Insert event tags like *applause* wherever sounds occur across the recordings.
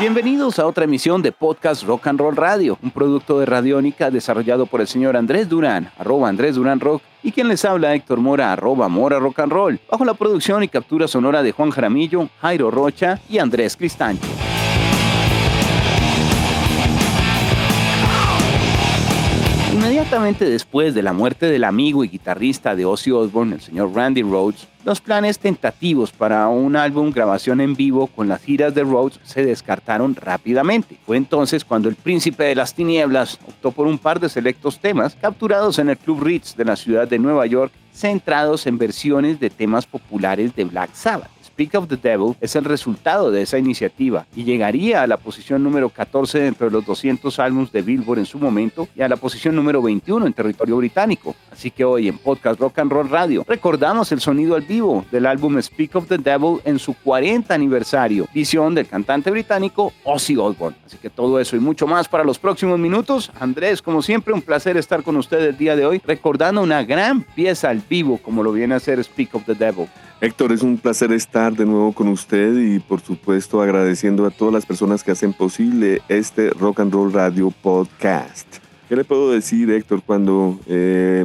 Bienvenidos a otra emisión de Podcast Rock and Roll Radio, un producto de Radiónica desarrollado por el señor Andrés Durán, arroba Andrés Durán Rock, y quien les habla Héctor Mora, arroba Mora Rock and Roll, bajo la producción y captura sonora de Juan Jaramillo, Jairo Rocha y Andrés Cristancho. Inmediatamente después de la muerte del amigo y guitarrista de Ozzy Osbourne, el señor Randy Rhodes, los planes tentativos para un álbum grabación en vivo con las giras de Rhodes se descartaron rápidamente. Fue entonces cuando el príncipe de las tinieblas optó por un par de selectos temas capturados en el Club Ritz de la ciudad de Nueva York, centrados en versiones de temas populares de Black Sabbath. Speak of the Devil es el resultado de esa iniciativa y llegaría a la posición número 14 dentro de los 200 álbumes de Billboard en su momento y a la posición número 21 en territorio británico. Así que hoy en Podcast Rock and Roll Radio recordamos el sonido al vivo del álbum Speak of the Devil en su 40 aniversario, visión del cantante británico Ozzy Osbourne. Así que todo eso y mucho más para los próximos minutos. Andrés, como siempre, un placer estar con ustedes el día de hoy recordando una gran pieza al vivo como lo viene a hacer Speak of the Devil. Héctor, es un placer estar de nuevo con usted y por supuesto agradeciendo a todas las personas que hacen posible este Rock and Roll Radio Podcast. ¿Qué le puedo decir, Héctor, cuando eh,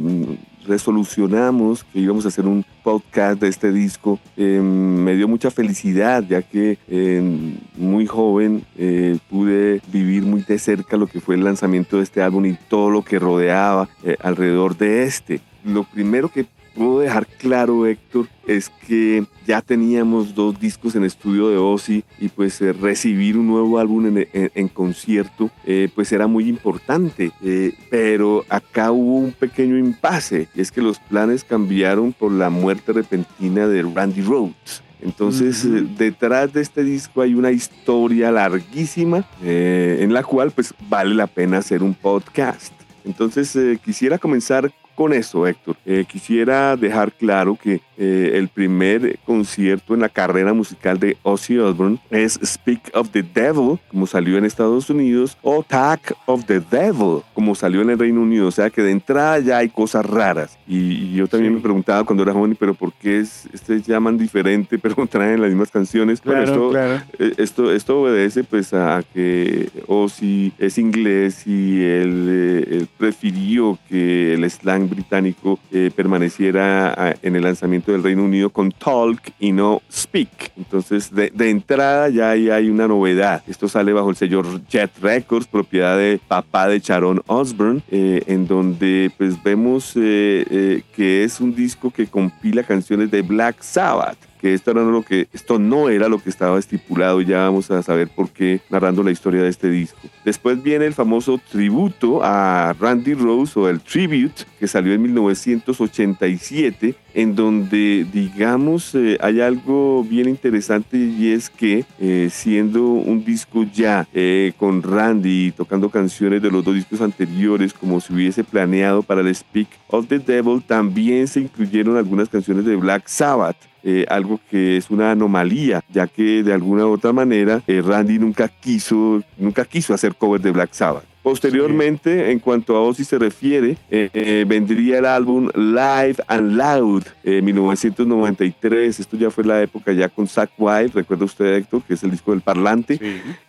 resolucionamos que íbamos a hacer un podcast de este disco? Eh, me dio mucha felicidad ya que eh, muy joven eh, pude vivir muy de cerca lo que fue el lanzamiento de este álbum y todo lo que rodeaba eh, alrededor de este. Lo primero que puedo dejar claro, Héctor, es que ya teníamos dos discos en estudio de Ozzy y pues eh, recibir un nuevo álbum en, en- en concierto eh, pues era muy importante. Eh, pero acá hubo un pequeño impasse y es que los planes cambiaron por la muerte repentina de Randy Rhodes. Entonces, Ujú. eh, detrás de este disco hay una historia larguísima eh, en la cual pues vale la pena hacer un podcast. Entonces, eh, quisiera comenzar con eso, Héctor. Eh, quisiera dejar claro que eh, el primer concierto en la carrera musical de Ozzy Osbourne es Speak of the Devil, como salió en Estados Unidos, o Attack of the Devil, como salió en el Reino Unido. O sea que de entrada ya hay cosas raras. Y, y yo también Sí. me preguntaba cuando era joven, pero ¿por qué es, este llaman diferente, *laughs* pero traen las mismas canciones? Bueno, esto, claro. eh, Esto, esto obedece pues a que Ozzy es inglés y él, eh, él prefirió que el slang británico eh, permaneciera ah, en el lanzamiento del Reino Unido con talk y no speak. Entonces de, entrada ya hay una novedad. Esto sale bajo el sello Jet Records, propiedad de papá de Sharon Osbourne, eh, en donde pues vemos eh, que es un disco que compila canciones de Black Sabbath que esto, era lo que, esto no era lo que estaba estipulado, ya vamos a saber por qué narrando la historia de este disco. Después viene el famoso tributo a Randy Rose o el Tribute, que salió en 1987, en donde, digamos, eh, hay algo bien interesante y es que eh, siendo un disco ya eh, con Randy tocando canciones de los dos discos anteriores, como se hubiese planeado para el Speak of the Devil, también se incluyeron algunas canciones de Black Sabbath. Eh, algo que es una anomalía, ya que de alguna u otra manera eh, Randy nunca quiso, nunca quiso hacer covers de Black Sabbath. Posteriormente, en cuanto a Ozzy se refiere, eh, eh, vendría el álbum Live and Loud, eh, 1993. Esto ya fue la época ya con Zack Wild, recuerda usted Héctor, que es el disco del parlante.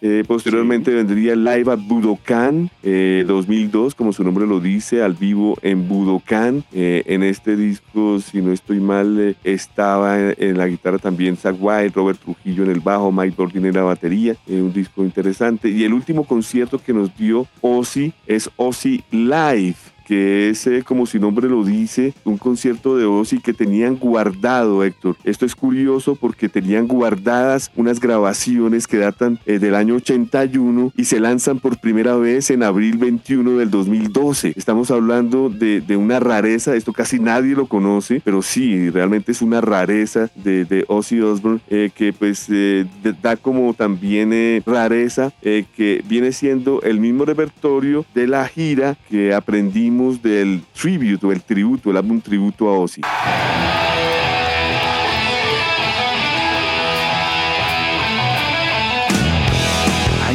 Eh, posteriormente vendría Live at Budokan, eh, 2002, como su nombre lo dice, al vivo en Budokan. En este disco, si no estoy mal, estaba en, en la guitarra también Zack Wild, Robert Trujillo en el bajo, Mike Bordin en la batería. Un disco interesante. Y el último concierto que nos dio Ozzy es Ozzy Live que es, eh, como su nombre lo dice, un concierto de Ozzy que tenían guardado, Héctor. Esto es curioso porque tenían guardadas unas grabaciones que datan eh, del año 81 y se lanzan por primera vez en abril 21 del 2012. Estamos hablando de, de una rareza, esto casi nadie lo conoce, pero sí, realmente es una rareza de, de Ozzy Osbourne eh, que pues eh, de- da como también eh, rareza eh, que viene siendo el mismo repertorio de la gira que aprendimos del tribute o el tributo, el álbum tributo a Ozzy.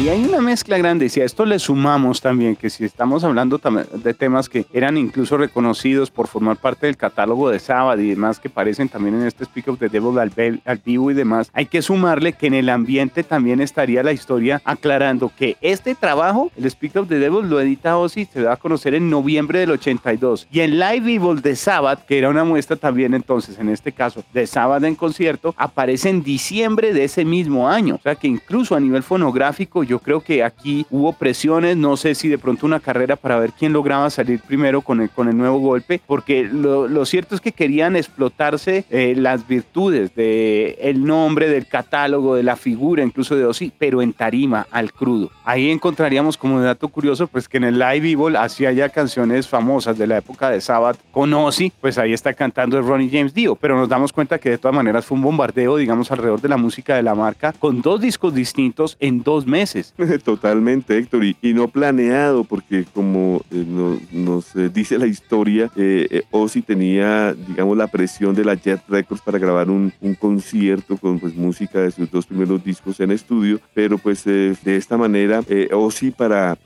Hay una mezcla grande y si a esto le sumamos también que si estamos hablando de temas que eran incluso reconocidos por formar parte del catálogo de Sabbath y demás que parecen también en este Speak of the Devil al, vivo y demás, hay que sumarle que en el ambiente también estaría la historia aclarando que este trabajo, el Speak of the Devil, lo edita Ozzy, se va a conocer en noviembre del 82 y en Live Evil de Sabbath, que era una muestra también entonces en este caso de Sabbath en concierto, aparece en diciembre de ese mismo año, o sea que incluso a nivel fonográfico yo creo que aquí hubo presiones, no sé si de pronto una carrera para ver quién lograba salir primero con el, con el nuevo golpe, porque lo, lo cierto es que querían explotarse eh, las virtudes del el nombre, del catálogo, de la figura incluso de Ozzy, pero en tarima, al crudo. Ahí encontraríamos como dato curioso, pues que en el Live Evil hacía ya canciones famosas de la época de Sabbath con Ozzy, pues ahí está cantando Ronnie James Dio, pero nos damos cuenta que de todas maneras fue un bombardeo, digamos, alrededor de la música de la marca, con dos discos distintos en dos meses. *laughs* Totalmente, Héctor, y, no planeado, porque como eh, nos, eh, dice la historia, eh, Ozzy tenía, digamos, la presión de la Jet Records para grabar un, un concierto con pues, música de sus dos primeros discos en estudio, pero pues de esta manera, Ozzy para,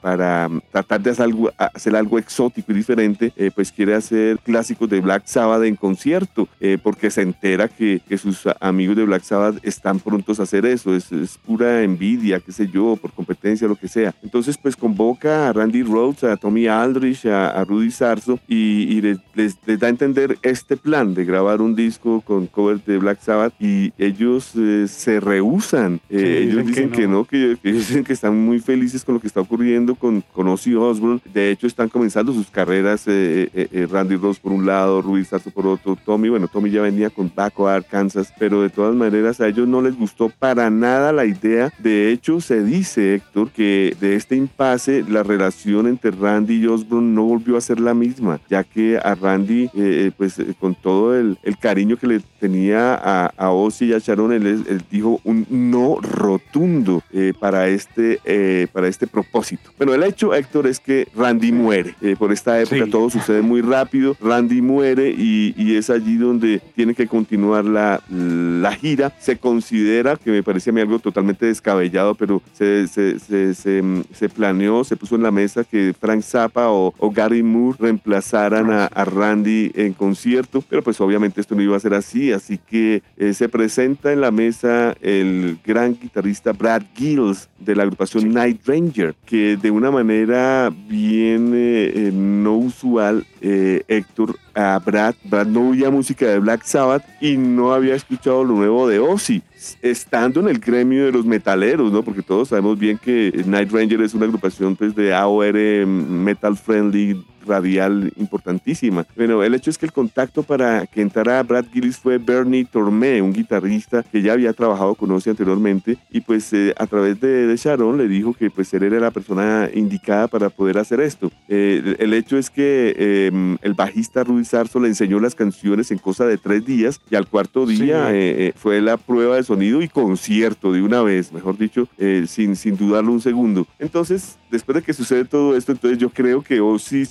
para tratar de hacer algo, hacer algo exótico y diferente, pues quiere hacer clásicos de Black Sabbath en concierto, porque se entera que, que, sus amigos de Black Sabbath están prontos a hacer eso, es, es pura envidia, qué sé yo, por competencia, lo que sea. Entonces, pues convoca a Randy Rhodes, a Tommy Aldrich, a, Rudy Sarzo y, les, les, da a entender este plan de grabar un disco con cover de Black Sabbath y ellos eh, se rehusan. Eh, ellos dicen que no, que, *laughs* dicen que están muy felices con lo que está ocurriendo con, con Ozzy Osbourne. De hecho, están comenzando sus carreras eh, Randy Rhodes por un lado, Rudy Sarzo por otro, Tommy, bueno, Tommy ya venía con Baco Arkansas, pero de todas maneras a ellos no les gustó para nada la idea. De hecho, se dice, Héctor, que de este impasse la relación entre Randy y Osborne no volvió a ser la misma, ya que a Randy, eh, eh, pues eh, con todo el, el, cariño que le tenía a, a Ozzy y a Sharon, él, dijo un no rotundo para, este, para este propósito. Bueno, el hecho, Héctor, es que Randy muere. por esta época todo sucede muy rápido, Randy muere y, y, es allí donde tiene que continuar la, la gira. Se considera, que me parece a mí algo totalmente descabellado, pero se, se, se, se, planeó, se puso en la mesa que Frank Zappa o, Gary Moore reemplazaran a, Randy en concierto, pero pues obviamente esto no iba a ser así, así que eh, se presenta en la mesa el gran guitarrista Brad Gills de la agrupación Night Ranger, que de una manera bien eh, eh, no usual, Héctor, a Brad, Brad no oía música de Black Sabbath y no había escuchado lo nuevo de Ozzy estando en el gremio de los metaleros, ¿no? Porque todos sabemos bien que Night Ranger es una agrupación pues, de AOR metal friendly radial importantísima. Bueno, el hecho es que el contacto para que entrara Brad Gillis fue Bernie Tormé, un guitarrista que ya había trabajado con Ozzy anteriormente y pues eh, a través de, Sharon le dijo que pues él era la persona indicada para poder hacer esto. Eh, el hecho es que em, el bajista Rudy Sarso le enseñó las canciones en cosa de tres días y al cuarto día eh, fue la prueba de sonido y concierto de una vez, mejor dicho, eh, sin, sin dudarlo un segundo. Entonces, después de que sucede todo esto, entonces yo creo que Ozzy y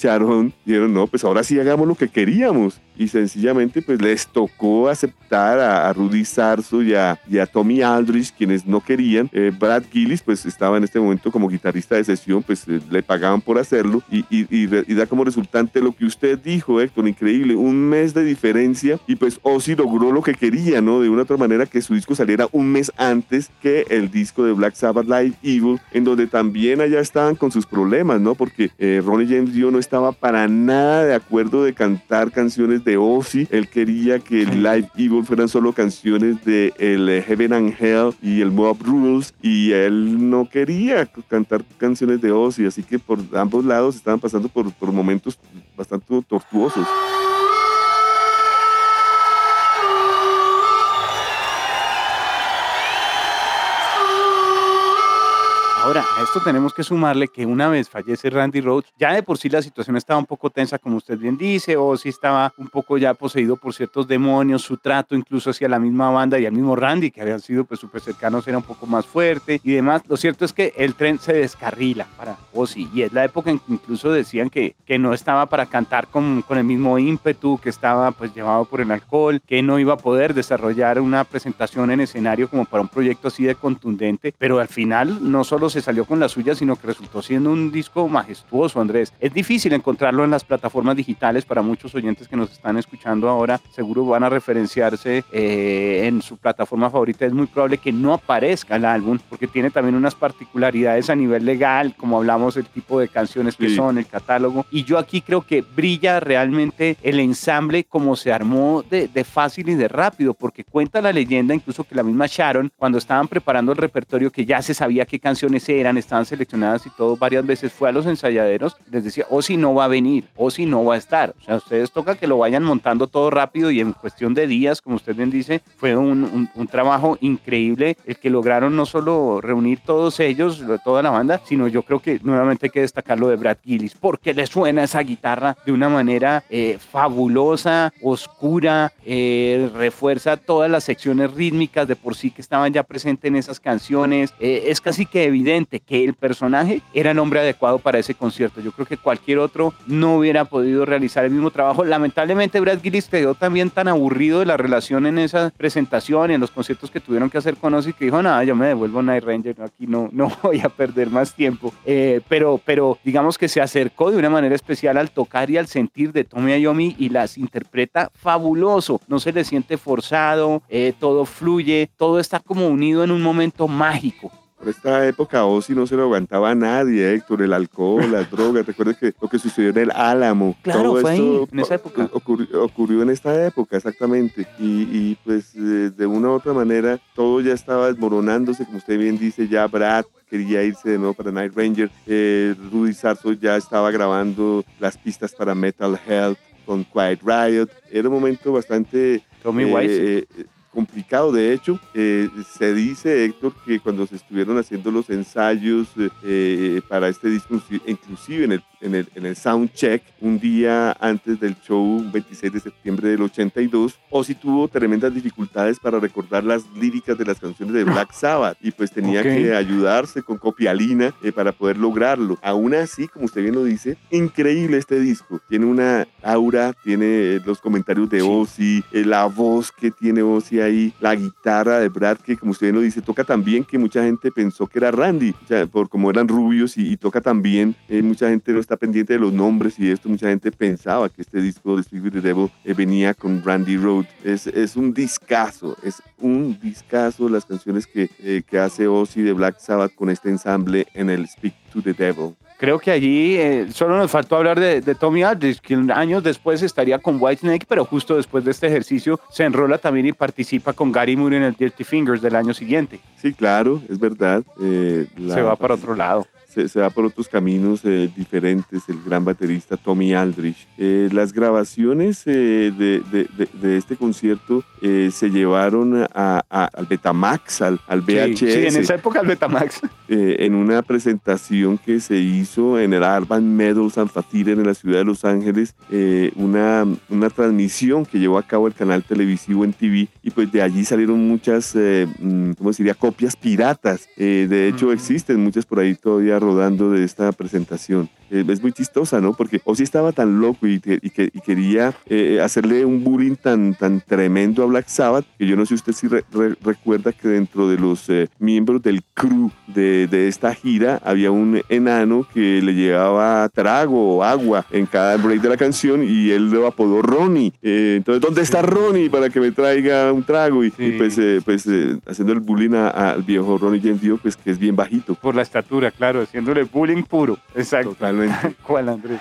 Dijeron, no, pues ahora sí hagamos lo que queríamos. Y sencillamente, pues les tocó aceptar a, Rudy Sarzo y a, y a, Tommy Aldrich, quienes no querían. Eh, Brad Gillis, pues estaba en este momento como guitarrista de sesión, pues eh, le pagaban por hacerlo. Y, y, y, da como resultante lo que usted dijo, Héctor, increíble, un mes de diferencia. Y pues Ozzy logró lo que quería, ¿no? De una otra manera que su disco saliera un mes antes que el disco de Black Sabbath Live Evil, en donde también allá estaban con sus problemas, ¿no? Porque eh, Ronnie James Dio no estaba para nada de acuerdo de cantar canciones de Ozzy. Él quería que el Live Evil fueran solo canciones de el eh, Heaven and Hell y el Mob Rules, y él no quería cantar canciones de Ozzy, así que por ambos lados estaban pasando por, por momentos bastante tortuosos. Ahora, a esto tenemos que sumarle que una vez fallece Randy Rhodes, ya de por sí la situación estaba un poco tensa, como usted bien dice, o si estaba un poco ya poseído por ciertos demonios, su trato incluso hacia la misma banda y al mismo Randy, que habían sido pues súper cercanos, era un poco más fuerte y demás. Lo cierto es que el tren se descarrila para Ozzy y es la época en que incluso decían que, que no estaba para cantar con, con el mismo ímpetu, que estaba pues llevado por el alcohol, que no iba a poder desarrollar una presentación en escenario como para un proyecto así de contundente, pero al final no solo se salió con la suya, sino que resultó siendo un disco majestuoso, Andrés. Es difícil encontrarlo en las plataformas digitales para muchos oyentes que nos están escuchando ahora, seguro van a referenciarse eh, en su plataforma favorita. Es muy probable que no aparezca el álbum porque tiene también unas particularidades a nivel legal, como hablamos, el tipo de canciones que Sí. son, el catálogo. Y yo aquí creo que brilla realmente el ensamble como se armó de, de fácil y de rápido, porque cuenta la leyenda incluso que la misma Sharon, cuando estaban preparando el repertorio, que ya se sabía qué canciones eran, estaban seleccionadas y todo, varias veces fue a los ensayaderos, les decía, o si no va a venir, o si no va a estar. O sea, ustedes toca que lo vayan montando todo rápido y en cuestión de días, como usted bien dice, fue un, un- un trabajo increíble el que lograron no solo reunir todos ellos, toda la banda, sino yo creo que nuevamente hay que destacar lo de Brad Gillis, porque le suena esa guitarra de una manera eh, fabulosa, oscura, eh, refuerza todas las secciones rítmicas de por sí que estaban ya presentes en esas canciones. Eh, es casi que evidente que el personaje era el hombre adecuado para ese concierto. Yo creo que cualquier otro no hubiera podido realizar el mismo trabajo. Lamentablemente Brad Gillis quedó también tan aburrido de la relación en esa presentación y en los conciertos que tuvieron que hacer con Ozzy que dijo, nada, yo me devuelvo a Night Ranger, aquí no, no *laughs* voy a perder más tiempo. Eh, pero, pero digamos que se acercó de una manera especial al tocar y al sentir de Tommy Iommi y las interpreta fabuloso. No se le siente forzado, eh, todo fluye, todo está como unido en un momento mágico. Por esta época Ozzy no se lo aguantaba a nadie, Héctor, el alcohol, las *laughs* drogas. Recuerda que lo que sucedió en el Álamo. Claro, todo fue ahí, en esa época. Ocurrió, ocurrió en esta época, exactamente. Y, y, pues eh, de una u otra manera todo ya estaba desmoronándose, como usted bien dice, ya Brad quería irse de nuevo para Night Ranger. Eh, Rudy Sarso ya estaba grabando las pistas para Metal Health con Quiet Riot. Era un momento bastante Tommy eh, Wise. eh, complicado. De hecho, eh, se dice, Héctor, que cuando se estuvieron haciendo los ensayos eh, eh, para este disco, inclusi- inclusive en el, en, el, en el soundcheck, un día antes del show, 26 de septiembre del 82, Ozzy tuvo tremendas dificultades para recordar las líricas de las canciones de Black *laughs* Sabbath y pues tenía Ok. que ayudarse con copialina eh, para poder lograrlo. Aún así, como usted bien lo dice, increíble este disco. Tiene una aura, tiene eh, los comentarios de. Ozzy, eh, la voz que tiene Ozzy ahí, la guitarra de Brad, que como usted bien lo dice, toca también que mucha gente pensó que era Randy, o sea, por como eran rubios y, y toca también, eh, mucha gente no está pendiente de los nombres y esto, mucha gente pensaba que este disco de Speak with the Devil eh, venía con Randy Road. Es, es un discazo, es un discazo las canciones que, eh, que hace Ozzy de Black Sabbath con este ensamble en el Speak to the Devil. Creo que allí eh, solo nos faltó hablar de, de Tommy Aldrich, que años después estaría con Whitesnake, pero justo después de este ejercicio se enrola también y participa con Gary Moore en el Dirty Fingers del año siguiente. Sí, claro, es verdad. eh, la- se va para otro lado. Se, se va por otros caminos eh, diferentes, el gran baterista Tommy Aldrich. Eh, las grabaciones eh, de, de- de- de este concierto eh, se llevaron a- a- al Betamax, al, al VHS, Sí, sí, en esa época el Betamax. eh, en una presentación que se hizo en el Urban Meadows Amphitheater en la ciudad de Los Ángeles, eh, una, una transmisión que llevó a cabo el canal televisivo en TV y pues de allí salieron muchas, mm, ¿cómo se diría?, copias piratas. De hecho Mm. existen muchas por ahí todavía rodando de esta presentación. Eh, es muy chistosa, ¿no? Porque Ozzy estaba tan loco y, que- y que- y quería eh, hacerle un bullying tan, tan tremendo a Black Sabbath, que yo no sé si usted si re- re- recuerda que dentro de los eh, miembros del crew de, de esta gira había un enano que le llevaba trago o agua en cada break de la canción y él lo apodó Ronnie. Eh, entonces, ¿dónde está Ronnie para que me traiga un trago? Y, pues, pues haciendo el bullying al viejo Ronnie James Dio, pues que es bien bajito. Por la estatura, claro, haciéndole bullying puro. Exacto. Qual, *laughs* André?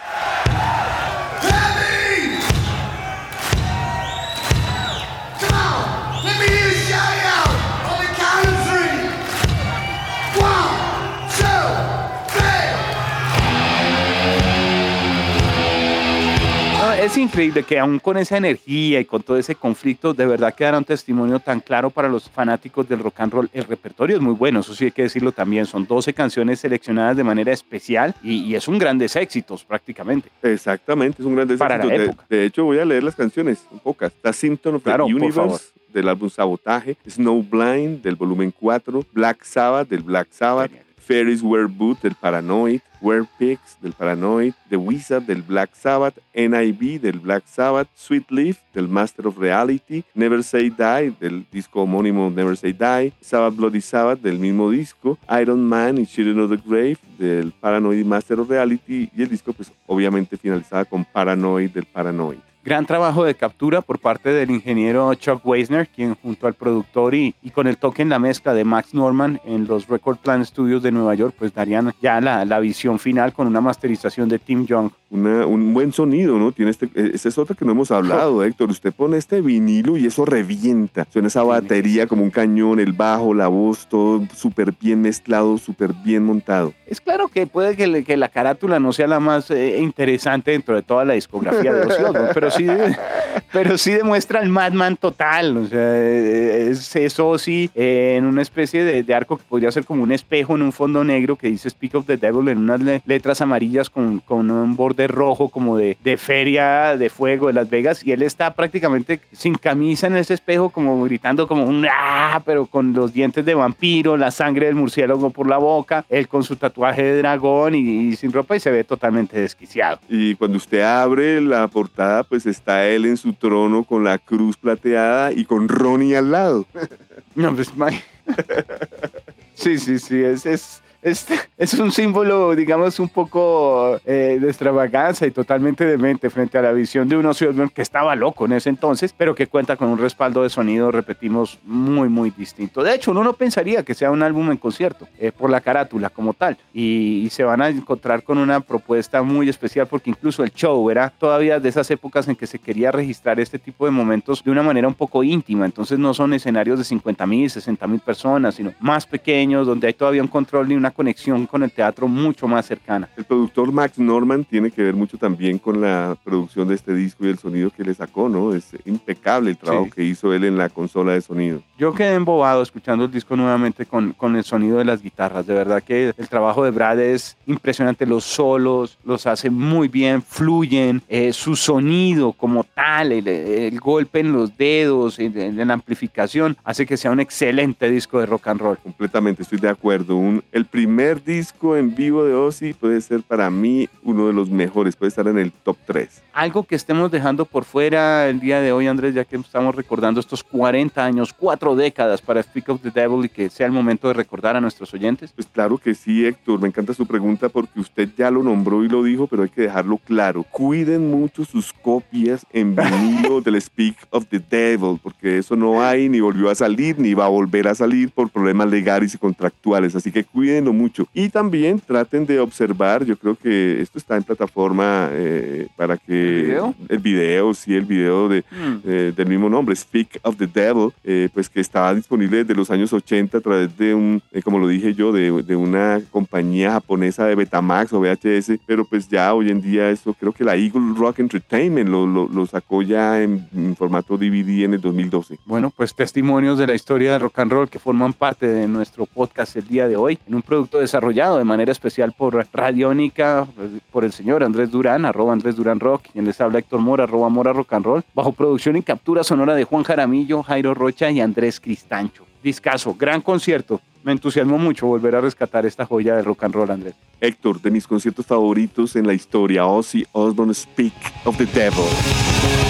Es increíble que aún con esa energía y con todo ese conflicto, de verdad quedara un testimonio tan claro para los fanáticos del rock and roll. El repertorio es muy bueno, eso sí hay que decirlo también. Son 12 canciones seleccionadas de manera especial y, y es un grandes éxitos prácticamente. Exactamente, es un gran Para la éxito. De- época. De, hecho, voy a leer las canciones, un pocas. The Symptom of Claro, the. Universe del álbum Sabotaje, Snowblind del volumen 4, Black Sabbath del Black Sabbath, Genial. Ferris Wereboot del Paranoid, Were Pigs del Paranoid, The Wizard del Black Sabbath, NIB del Black Sabbath, Sweet Leaf del Master of Reality, Never Say Die del disco homónimo Never Say Die, Sabbath Bloody Sabbath del mismo disco, Iron Man y Children of the Grave del Paranoid Master of Reality y el disco pues obviamente finalizaba con Paranoid del Paranoid. Gran trabajo de captura por parte del ingeniero Chuck Weisner, quien junto al productor y, y con el toque en la mezcla de Max Norman en los Record Plan Studios de Nueva York, pues darían ya la, la visión final con una masterización de Tim Young. Una- un buen sonido, ¿no? Tiene este, eh, esa es otra que no hemos hablado, *laughs* Héctor. Usted pone este vinilo y eso revienta. Suena esa batería como un cañón, el bajo, la voz, todo súper bien mezclado, súper bien montado. Es claro que puede que, que la carátula no sea la más eh, interesante dentro de toda la discografía de Ozzy Osbourne, *laughs* pero *laughs* pero sí demuestra el Madman total. O sea, es eso sí, en una especie de, arco que podría ser como un espejo en un fondo negro que dice Speak of the Devil en unas le- letras amarillas con, con un borde rojo como de, de feria de fuego de Las Vegas y él está prácticamente sin camisa en ese espejo como gritando como un ah, pero con los dientes de vampiro, la sangre del murciélago por la boca, él con su tatuaje de dragón y sin ropa y se ve totalmente desquiciado. Y cuando usted abre la portada, pues está él en su trono con la cruz plateada y con Ronnie al lado. *laughs* No, pues, ma- *laughs* Sí, sí, sí, es, es, es, *laughs* es un símbolo, digamos, un poco eh, de extravaganza y totalmente demente frente a la visión de un Osbourne que estaba loco en ese entonces, pero que cuenta con un respaldo de sonido, repetimos, muy, muy distinto. De hecho, uno no pensaría que sea un álbum en concierto, eh, por la carátula como tal, y, y se van a encontrar con una propuesta muy especial porque incluso el show era todavía de esas épocas en que se quería registrar este tipo de momentos de una manera un poco íntima, entonces no son escenarios de 50 mil, 60 mil personas, sino más pequeños, donde hay todavía un control y una conexión con el teatro mucho más cercana. El productor Max Norman tiene que ver mucho también con la producción de este disco y el sonido que le sacó, ¿no? Es impecable el trabajo Sí. que hizo él en la consola de sonido. Yo quedé embobado escuchando el disco nuevamente con, con el sonido de las guitarras. De verdad que el trabajo de Brad es impresionante. Los solos los hace muy bien, fluyen. eh, su sonido como tal, el, el golpe en los dedos, en, en la amplificación, hace que sea un excelente disco de rock and roll. Completamente, estoy de acuerdo. Un- el primer disco en vivo de Ozzy puede ser para mí uno de los mejores, puede estar en el top 3. Algo que estemos dejando por fuera el día de hoy, Andrés, ya que estamos recordando estos 40 años, cuatro décadas para Speak of the Devil y que sea el momento de recordar a nuestros oyentes. Pues claro que sí, Héctor, me encanta su pregunta porque usted ya lo nombró y lo dijo, pero hay que dejarlo claro. Cuiden mucho sus copias en *laughs* vinilo del Speak of the Devil, porque eso no hay, ni volvió a salir, ni va a volver a salir por problemas legales y contractuales, así que mucho. Y también traten de observar, yo creo que esto está en plataforma eh, para que... ¿El video? El video, sí, el video de, Hmm. eh, del mismo nombre, Speak of the Devil, eh, pues que estaba disponible desde los años 80 a través de un, como lo dije yo, de, de una compañía japonesa de Betamax o VHS, pero pues ya hoy en día eso creo que la Eagle Rock Entertainment lo, lo, lo sacó ya en, en formato DVD en el 2012. Bueno, pues testimonios de la historia del rock and roll que forman parte de nuestro podcast el día de hoy, en un producto desarrollado de manera especial por Radiónica, por el señor Andrés Durán, arroba Andrés Durán Rock, quien les habla Héctor Mora, arroba Mora Rock and Roll, bajo producción y captura sonora de Juan Jaramillo, Jairo Rocha y Andrés Cristancho. Discaso, gran concierto. Me entusiasmó mucho volver a rescatar esta joya del rock and roll, Andrés. Héctor, de mis conciertos favoritos en la historia, Ozzy Osbourne Speak of the Devil.